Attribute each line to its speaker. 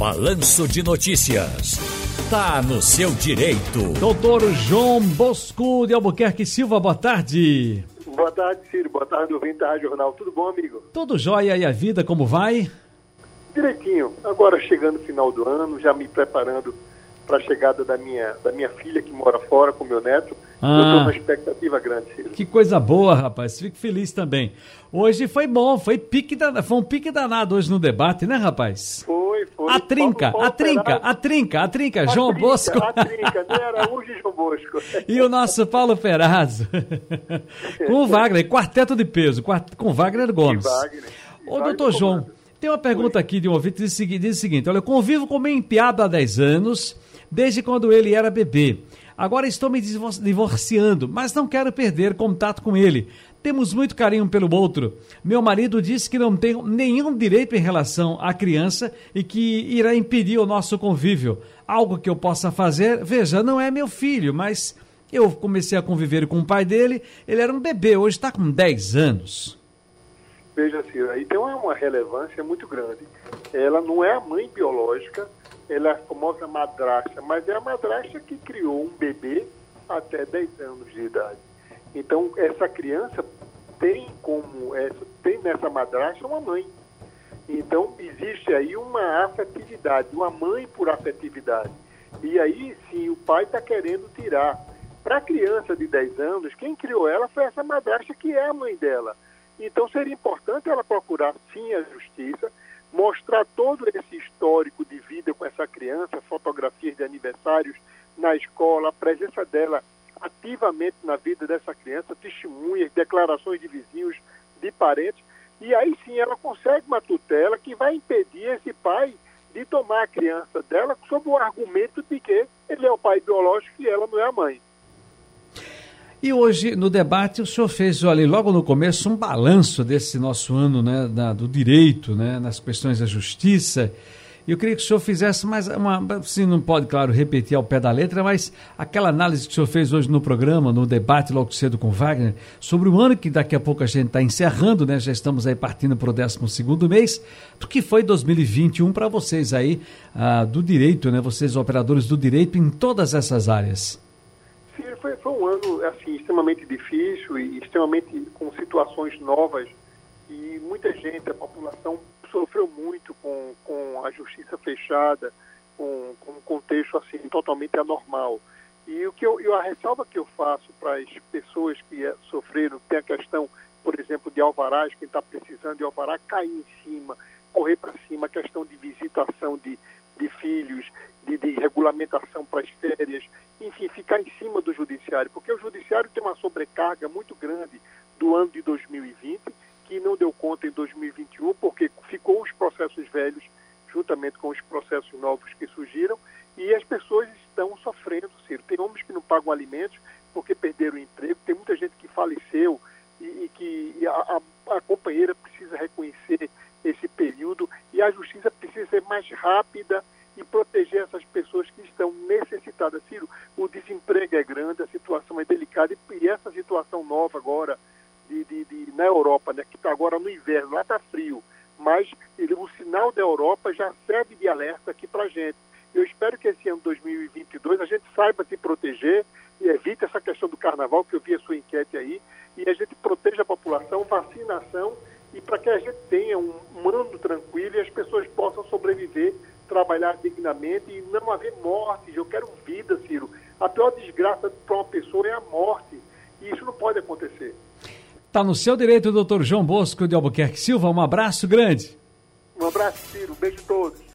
Speaker 1: Balanço de Notícias. Tá no seu direito.
Speaker 2: Doutor João Bosco de Albuquerque Silva, boa tarde.
Speaker 3: Boa tarde, Ciro. Boa tarde, ouvinte da Jornal. Tudo bom, amigo?
Speaker 2: Tudo jóia e a vida, como vai?
Speaker 3: Direitinho. Agora chegando o final do ano, já me preparando para a chegada da minha, da minha filha que mora fora com meu neto. Ah, eu estou numa expectativa grande, Ciro.
Speaker 2: Que coisa boa, rapaz. Fico feliz também. Hoje foi bom, foi, pique da, foi um pique danado hoje no debate, né, rapaz?
Speaker 3: Foi, foi.
Speaker 2: A trinca, a trinca, a trinca, a trinca, João
Speaker 3: trinca,
Speaker 2: Bosco.
Speaker 3: A trinca, né? Araújo e João Bosco.
Speaker 2: e o nosso Paulo Perazzo. com o Wagner, quarteto de peso, com Wagner Gomes.
Speaker 3: E Wagner.
Speaker 2: Ô, Wagner doutor João, tem uma pergunta aqui de um ouvinte diz, diz o seguinte: olha, eu convivo com meu empiado há 10 anos, desde quando ele era bebê. Agora estou me divorciando, mas não quero perder contato com ele. Temos muito carinho pelo outro. Meu marido disse que não tem nenhum direito em relação à criança e que irá impedir o nosso convívio. Algo que eu possa fazer, veja, não é meu filho, mas eu comecei a conviver com o pai dele, ele era um bebê, hoje está com 10 anos.
Speaker 3: Veja, Ciro, aí tem uma relevância muito grande. Ela não é a mãe biológica, ela é a famosa madrasta, mas é a madrasta que criou um bebê até 10 anos de idade. Então, essa criança tem como, essa, tem nessa madrasta uma mãe. Então, existe aí uma afetividade, uma mãe por afetividade. E aí, sim, o pai está querendo tirar. Para a criança de 10 anos, quem criou ela foi essa madrasta que é a mãe dela. Então, seria importante ela procurar, sim, a justiça, mostrar todo esse histórico de vida com essa criança, fotografias de aniversários na escola, a presença dela ativamente na vida dessa criança, testemunhas, declarações de vizinhos, de parentes, e aí sim ela consegue uma tutela que vai impedir esse pai de tomar a criança dela sob o argumento de que ele é o pai biológico e ela não é a mãe.
Speaker 2: E hoje, no debate, o senhor fez, olha, logo no começo, um balanço desse nosso ano né, da, do direito, né, nas questões da justiça. Eu queria que o senhor fizesse mais uma. Se não pode, claro, repetir ao pé da letra, mas aquela análise que o senhor fez hoje no programa, no debate logo cedo com Wagner, sobre o ano que daqui a pouco a gente está encerrando, né? Já estamos aí partindo para o 12 mês, do que foi 2021 para vocês aí, ah, do direito, né? Vocês, operadores do direito, em todas essas áreas
Speaker 3: foi, foi um ano assim extremamente difícil e extremamente com situações novas e muita gente, a população sofreu muito com, com a justiça fechada, com, com um contexto assim totalmente anormal. E o que eu, eu a ressalva que eu faço para as pessoas que eh, sofreram, tem a questão, por exemplo, de alvarás, quem está precisando de alvará, cair em cima, correr para cima, a questão de visitação de, de filhos, de, de regulamentação para as férias, enfim, ficar em cima do judiciário, porque o judiciário tem uma sobrecarga muito grande do ano de 2020, que não deu conta em 2021, porque ficou os processos velhos juntamente com os processos novos que surgiram, e as pessoas estão sofrendo, Ciro. Tem homens que não pagam alimentos porque perderam o emprego, tem muita gente que faleceu e, e que e a, a, a companheira precisa reconhecer esse período e a justiça precisa ser mais rápida e proteger essas é grande, a situação é delicada e, essa situação nova agora de, de, de na Europa, né, que está agora no inverno, lá está frio, mas ele, o sinal da Europa já serve de alerta aqui para a gente. Eu espero que esse ano 2022 a gente saiba se proteger e evite essa questão do carnaval, que eu vi a sua enquete aí, e a gente proteja a população, vacinação, e para que a gente tenha um mando tranquilo e as pessoas possam sobreviver trabalhar dignamente e não haver mortes. Eu quero vida, Ciro. A pior desgraça para uma pessoa é a morte. E isso não pode acontecer.
Speaker 2: Está no seu direito, doutor João Bosco de Albuquerque Silva. Um abraço grande.
Speaker 3: Um abraço, Ciro. Um beijo a todos.